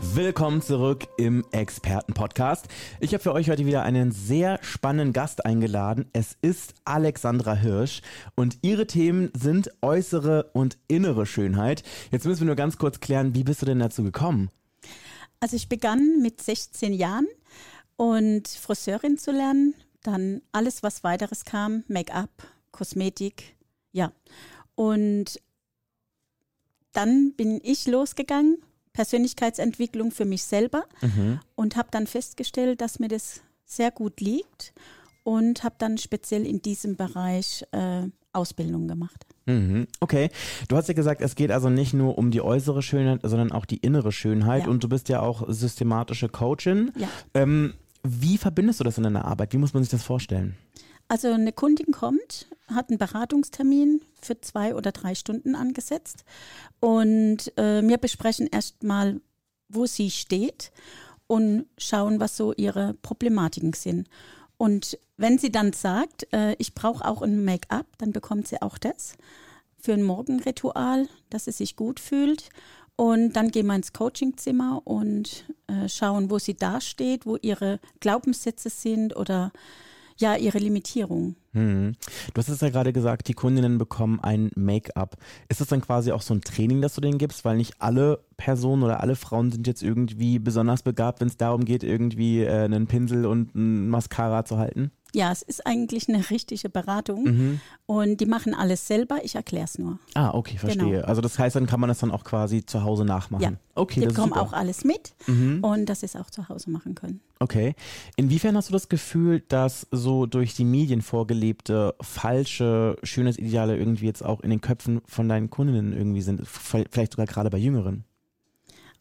Willkommen zurück im Experten-Podcast. Ich habe für euch heute wieder einen sehr spannenden Gast eingeladen. Es ist Alexandra Hirsch und ihre Themen sind äußere und innere Schönheit. Jetzt müssen wir nur ganz kurz klären, wie bist du denn dazu gekommen? Also ich begann mit 16 Jahren und Friseurin zu lernen, dann alles, was weiteres kam, Make-up, Kosmetik, ja. Und dann bin ich losgegangen Persönlichkeitsentwicklung für mich selber mhm. und habe dann festgestellt, dass mir das sehr gut liegt und habe dann speziell in diesem Bereich äh, Ausbildung gemacht. Mhm. Okay, du hast ja gesagt, es geht also nicht nur um die äußere Schönheit, sondern auch die innere Schönheit ja. und du bist ja auch systematische Coachin. Ja. Ähm, wie verbindest du das in deiner Arbeit? Wie muss man sich das vorstellen? Also eine Kundin kommt, hat einen Beratungstermin für zwei oder drei Stunden angesetzt und äh, wir besprechen erstmal, wo sie steht und schauen, was so ihre Problematiken sind. Und wenn sie dann sagt, äh, ich brauche auch ein Make-up, dann bekommt sie auch das für ein Morgenritual, dass sie sich gut fühlt. Und dann gehen wir ins Coachingzimmer und äh, schauen, wo sie da steht, wo ihre Glaubenssätze sind oder ja ihre Limitierung. Hm. Du hast es ja gerade gesagt, die Kundinnen bekommen ein Make-up. Ist das dann quasi auch so ein Training, das du denen gibst? Weil nicht alle Personen oder alle Frauen sind jetzt irgendwie besonders begabt, wenn es darum geht, irgendwie äh, einen Pinsel und ein Mascara zu halten? Ja, es ist eigentlich eine richtige Beratung mhm. und die machen alles selber, ich erkläre es nur. Ah, okay, verstehe. Genau. Also das heißt, dann kann man das dann auch quasi zu Hause nachmachen. Ja, okay, die bekommen auch alles mit mhm. und dass sie es auch zu Hause machen können. Okay. Inwiefern hast du das Gefühl, dass so durch die Medien vorgelebte falsche Schönheitsideale irgendwie jetzt auch in den Köpfen von deinen Kundinnen irgendwie sind, vielleicht sogar gerade bei Jüngeren?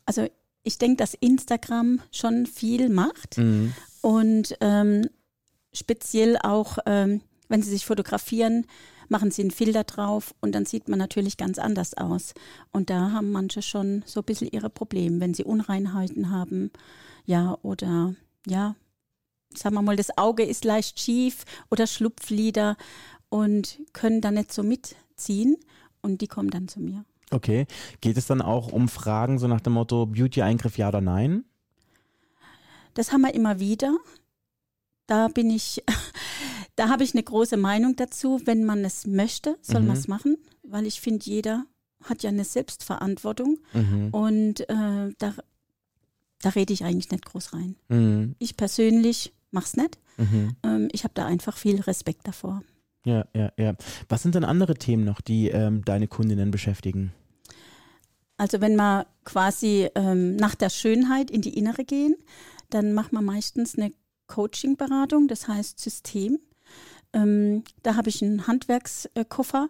Also ich denke, dass Instagram schon viel macht mhm. und ähm, speziell auch, ähm, wenn sie sich fotografieren, machen sie einen Filter drauf und dann sieht man natürlich ganz anders aus. Und da haben manche schon so ein bisschen ihre Probleme, wenn sie Unreinheiten haben, ja, oder ja, sagen wir mal, das Auge ist leicht schief oder Schlupflider und können da nicht so mitziehen und die kommen dann zu mir. Okay. Geht es dann auch um Fragen so nach dem Motto Beauty-Eingriff ja oder nein? Das haben wir immer wieder. Da bin ich, da habe ich eine große Meinung dazu. Wenn man es möchte, soll mhm. man es machen, weil ich finde, jeder hat ja eine Selbstverantwortung mhm. und äh, da, da rede ich eigentlich nicht groß rein. Mhm. Ich persönlich mache es nicht. Mhm. Ähm, ich habe da einfach viel Respekt davor. Ja, ja, ja. Was sind denn andere Themen noch, die ähm, deine Kundinnen beschäftigen? Also wenn wir quasi ähm, nach der Schönheit in die Innere gehen, dann macht man meistens eine Coaching-Beratung, das heißt System. Ähm, da habe ich einen Handwerkskoffer.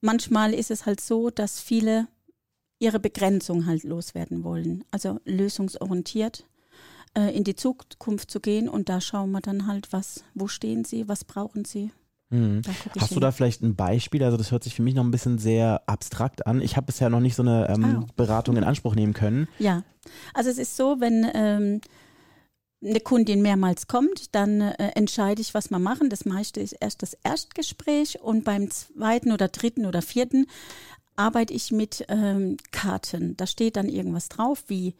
Manchmal ist es halt so, dass viele ihre Begrenzung halt loswerden wollen. Also lösungsorientiert äh, in die Zukunft zu gehen und da schauen wir dann halt, was, wo stehen sie, was brauchen sie. Mhm. Hast hin. du da vielleicht ein Beispiel? Also das hört sich für mich noch ein bisschen sehr abstrakt an. Ich habe bisher noch nicht so eine ähm, oh. Beratung in Anspruch nehmen können. Ja, also es ist so, wenn ähm, eine Kundin mehrmals kommt, dann äh, entscheide ich, was wir machen. Das meiste ist erst das Erstgespräch und beim zweiten oder dritten oder vierten arbeite ich mit ähm, Karten. Da steht dann irgendwas drauf wie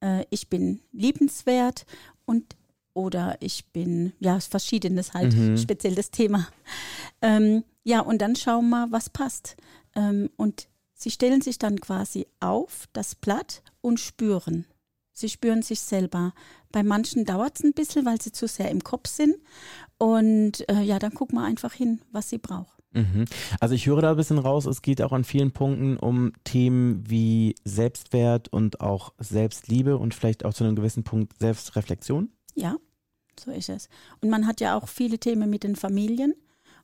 äh, ich bin liebenswert und oder ich bin, ja, verschiedenes halt, mhm. speziell das Thema. Ähm, ja, und dann schauen wir, was passt. Ähm, und sie stellen sich dann quasi auf das Blatt und spüren. Sie spüren sich selber. Bei manchen dauert es ein bisschen, weil sie zu sehr im Kopf sind. Und äh, ja, dann gucken wir einfach hin, was sie braucht. Mhm. Also ich höre da ein bisschen raus, es geht auch an vielen Punkten um Themen wie Selbstwert und auch Selbstliebe und vielleicht auch zu einem gewissen Punkt Selbstreflexion. Ja, so ist es. Und man hat ja auch viele Themen mit den Familien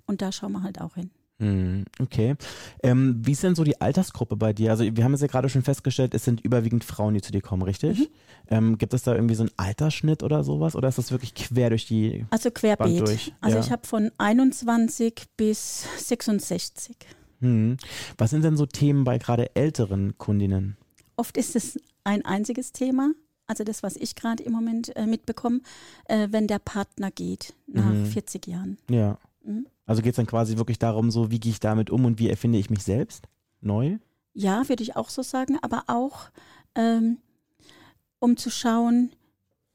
und da schauen wir halt auch hin. Hm, Okay. Ähm, wie ist denn so die Altersgruppe bei dir? Also wir haben es ja gerade schon festgestellt, es sind überwiegend Frauen, die zu dir kommen, richtig? Mhm. Ähm, gibt es da irgendwie so einen Altersschnitt oder sowas? Oder ist das wirklich quer durch die Also querbeet. durch? Also ja. ich habe von 21 bis 66. hm. Was sind denn so Themen bei gerade älteren Kundinnen? Oft ist es ein einziges Thema, also das, was ich gerade im Moment äh, mitbekomme, äh, wenn der Partner geht nach Mhm. 40 Jahren. Ja. Also geht es dann quasi wirklich darum, so wie gehe ich damit um und wie erfinde ich mich selbst? Neu? Ja, würde ich auch so sagen, aber auch ähm, um zu schauen,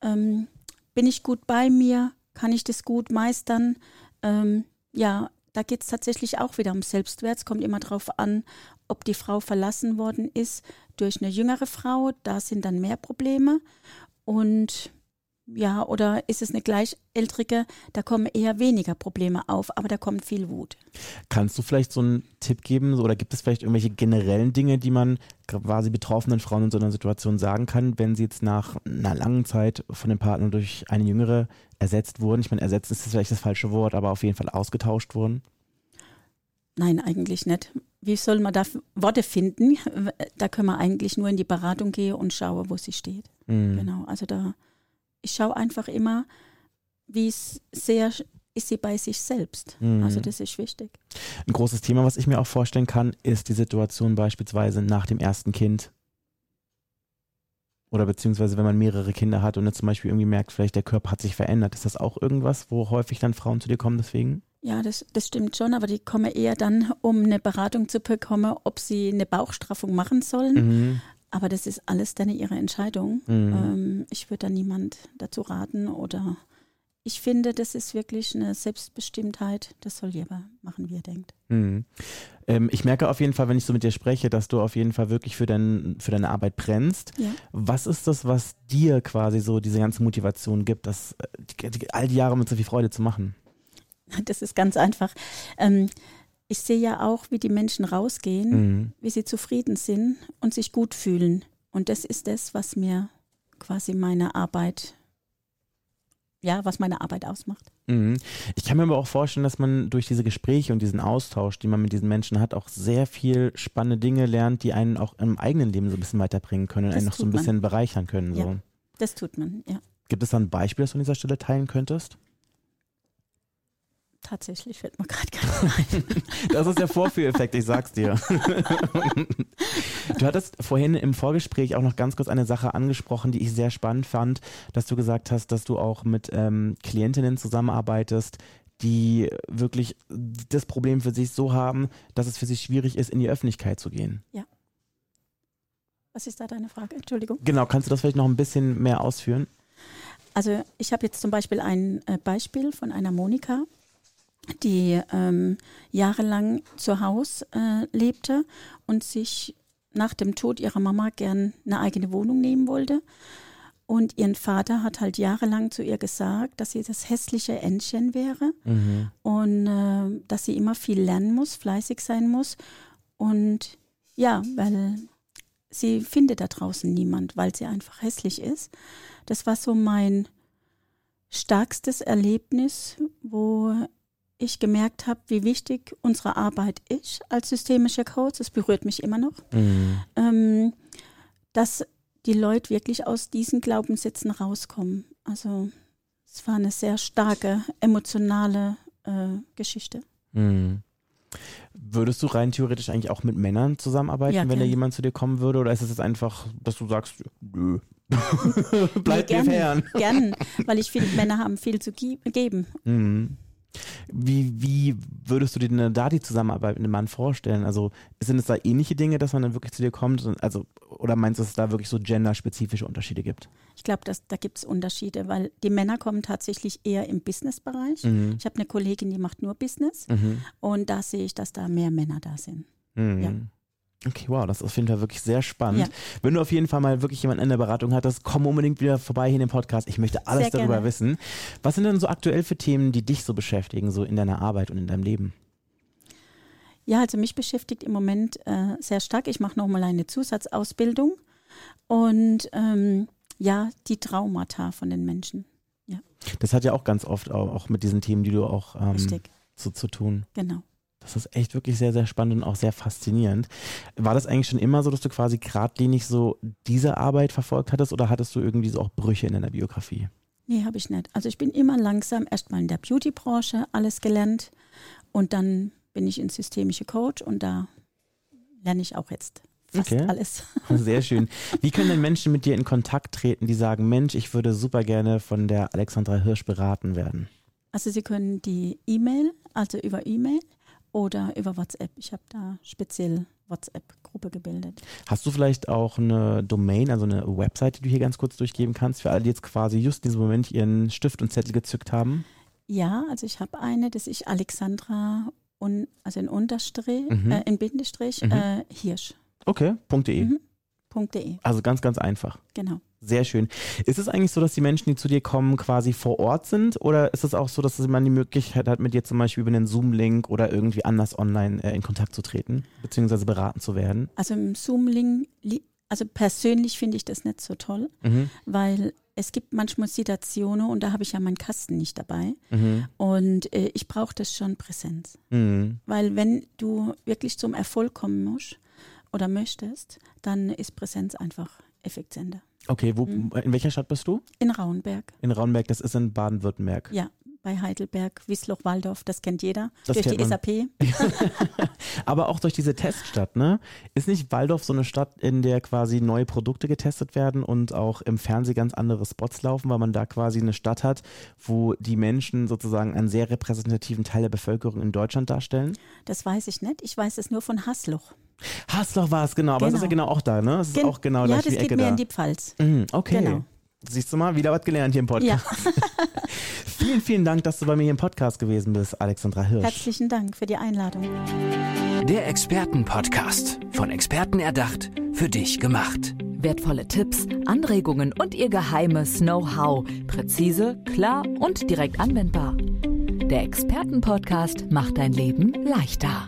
ähm, bin ich gut bei mir, kann ich das gut meistern? Ähm, ja, da geht es tatsächlich auch wieder um Selbstwert. Es kommt immer darauf an, ob die Frau verlassen worden ist durch eine jüngere Frau. Da sind dann mehr Probleme. Und ja, oder ist es eine gleichaltrige, da kommen eher weniger Probleme auf, aber da kommt viel Wut. Kannst du vielleicht so einen Tipp geben so, oder gibt es vielleicht irgendwelche generellen Dinge, die man quasi betroffenen Frauen in so einer Situation sagen kann, wenn sie jetzt nach einer langen Zeit von dem Partner durch eine jüngere ersetzt wurden? Ich meine, ersetzt ist vielleicht das falsche Wort, aber auf jeden Fall ausgetauscht wurden. Nein, eigentlich nicht. Wie soll man da Worte finden? Da können wir eigentlich nur in die Beratung gehen und schauen, wo sie steht. Mhm. Genau. Also da, ich schaue einfach immer, wie es sehr ist sie bei sich selbst. Mhm. Also das ist wichtig. Ein großes Thema, was ich mir auch vorstellen kann, ist die Situation beispielsweise nach dem ersten Kind. Oder beziehungsweise wenn man mehrere Kinder hat und jetzt zum Beispiel irgendwie merkt, vielleicht der Körper hat sich verändert. Ist das auch irgendwas, wo häufig dann Frauen zu dir kommen deswegen? Ja, das, das stimmt schon, aber die kommen eher dann, um eine Beratung zu bekommen, ob sie eine Bauchstraffung machen sollen. Mhm. Aber das ist alles dann ihre Entscheidung. Mhm. Ähm, ich würde da niemand dazu raten oder ich finde, das ist wirklich eine Selbstbestimmtheit. Das soll jeder machen, wie er denkt. Mhm. Ähm, ich merke auf jeden Fall, wenn ich so mit dir spreche, dass du auf jeden Fall wirklich für, dein, für deine Arbeit brennst. Ja. Was ist das, was dir quasi so diese ganze Motivation gibt, das äh, all die Jahre mit so viel Freude zu machen? Das ist ganz einfach. Ähm, ich sehe ja auch, wie die Menschen rausgehen, Mhm. wie sie zufrieden sind und sich gut fühlen. Und das ist das, was mir quasi meine Arbeit, ja, was meine Arbeit ausmacht. Mhm. Ich kann mir aber auch vorstellen, dass man durch diese Gespräche und diesen Austausch, die man mit diesen Menschen hat, auch sehr viel spannende Dinge lernt, die einen auch im eigenen Leben so ein bisschen weiterbringen können Das einen noch so ein tut man. bisschen bereichern können. So. Ja. Das tut man, ja. Gibt es da ein Beispiel, das du an dieser Stelle teilen könntest? Tatsächlich fällt mir gerade keiner ein. Das ist der Vorführeffekt, ich sag's dir. Du hattest vorhin im Vorgespräch auch noch ganz kurz eine Sache angesprochen, die ich sehr spannend fand, dass du gesagt hast, dass du auch mit ähm, Klientinnen zusammenarbeitest, die wirklich das Problem für sich so haben, dass es für sie schwierig ist, in die Öffentlichkeit zu gehen. Was ist da deine Frage? Entschuldigung. Genau, kannst du das vielleicht noch ein bisschen mehr ausführen? Also ich habe jetzt zum Beispiel ein äh, Beispiel von einer Monika, die ähm, jahrelang zu Hause äh, lebte und sich nach dem Tod ihrer Mama gern eine eigene Wohnung nehmen wollte. Und ihren Vater hat halt jahrelang zu ihr gesagt, dass sie das hässliche Entchen wäre Mhm. und äh, dass sie immer viel lernen muss, fleißig sein muss. Und ja, weil sie findet da draußen niemand, weil sie einfach hässlich ist. Das war so mein stärkstes Erlebnis, wo ich gemerkt habe, wie wichtig unsere Arbeit ist als systemischer Coach. Es berührt mich immer noch, Mhm. ähm, dass die Leute wirklich aus diesen Glaubenssätzen rauskommen. Also es war eine sehr starke emotionale äh, Geschichte. Mhm. Würdest du rein theoretisch eigentlich auch mit Männern zusammenarbeiten, Ja, wenn da gern. jemand zu dir kommen würde? Oder ist es jetzt einfach, dass du sagst, nö, bleib Nee, mir fern? Gern, weil ich finde, Männer haben viel zu geben. Mhm. Wie, wie würdest du dir denn da die Zusammenarbeit mit einem Mann vorstellen? Also sind es da ähnliche Dinge, dass man dann wirklich zu dir kommt? Also, oder meinst du, dass es da wirklich so genderspezifische Unterschiede gibt? Ich glaube, da gibt es Unterschiede, weil die Männer kommen tatsächlich eher im Businessbereich. Mhm. Ich habe eine Kollegin, die macht nur Business Mhm. und da sehe ich, dass da mehr Männer da sind. Mhm. Ja. Okay, wow, das ist auf jeden Fall wirklich sehr spannend. Ja. Wenn du auf jeden Fall mal wirklich jemanden in der Beratung hattest, komm unbedingt wieder vorbei hier in den Podcast. Ich möchte alles Sehr darüber gerne. wissen. Was sind denn so aktuell für Themen, die dich so beschäftigen, so in deiner Arbeit und in deinem Leben? Ja, also mich beschäftigt im Moment äh, sehr stark. Ich mache nochmal eine Zusatzausbildung und ähm, ja, die Traumata von den Menschen. Das hat ja auch ganz oft auch, auch mit diesen Themen, die du auch ähm, zu, zu tun. genau. Das ist echt wirklich sehr, sehr spannend und auch sehr faszinierend. War das eigentlich schon immer so, dass du quasi geradlinig so diese Arbeit verfolgt hattest oder hattest du irgendwie so auch Brüche in deiner Biografie? Nee, habe ich nicht. Also ich bin immer langsam erstmal in der Beauty-Branche alles gelernt und dann bin ich ins systemische Coach und da lerne ich auch jetzt fast Okay. alles. Sehr schön. Wie können denn Menschen mit dir in Kontakt treten, die sagen, Mensch, ich würde super gerne von der Alexandra Hirsch beraten werden? Also Sie können die E-Mail, also über E-Mail oder über WhatsApp. Ich habe da speziell WhatsApp-Gruppe gebildet. Hast du vielleicht auch eine Domain, also eine Website, die du hier ganz kurz durchgeben kannst, für alle, die jetzt quasi just in diesem Moment ihren Stift und Zettel gezückt haben? Ja, also ich habe eine, das ist Alexandra, un, also in Unterstrich, Mhm. äh, in Bindestrich, Mhm. äh, Hirsch. Okay, .de. Mhm. .de, Also ganz, ganz einfach. genau. Sehr schön. Ist es eigentlich so, dass die Menschen, die zu dir kommen, quasi vor Ort sind? Oder ist es auch so, dass man die Möglichkeit hat, mit dir zum Beispiel über einen Zoom-Link oder irgendwie anders online äh, in Kontakt zu treten, beziehungsweise beraten zu werden? Also im Zoom-Link, li- also persönlich finde ich das nicht so toll, Mhm. weil es gibt manchmal Situationen und da habe ich ja meinen Kasten nicht dabei Mhm. und äh, ich brauche das schon Präsenz. Mhm. Weil wenn du wirklich zum Erfolg kommen musst oder möchtest, dann ist Präsenz einfach effizienter. Okay, wo, Mhm. in welcher Stadt bist du? In Rauenberg, In Raunberg, das ist in Baden-Württemberg. ja, bei Heidelberg, Wiesloch-Waldorf, das kennt jeder, Das durch kennt die man. SAP. Aber auch durch diese Teststadt, ne? Ist nicht Waldorf so eine Stadt, in der quasi neue Produkte getestet werden und auch im Fernsehen ganz andere Spots laufen, weil man da quasi eine Stadt hat, wo die Menschen sozusagen einen sehr repräsentativen Teil der Bevölkerung in Deutschland darstellen? Das weiß ich nicht, ich weiß es nur von Hasluch. Hasloch war es, genau. Aber das ist ja genau auch da, ne? Das ist Gen- auch genau ja, gleich das die geht Ecke mehr da. in die Pfalz. Mhm, okay. Genau. Siehst du mal, wieder was gelernt hier im Ja, Podcast. Vielen, vielen Dank, dass du bei mir hier im Podcast gewesen bist, Alexandra Hirsch. herzlichen Dank für die Einladung. Der Expertenpodcast. Von Experten erdacht, für dich gemacht. Wertvolle Tipps, Anregungen und ihr geheimes Know-how. Präzise, klar und direkt anwendbar. Der Expertenpodcast macht dein Leben leichter.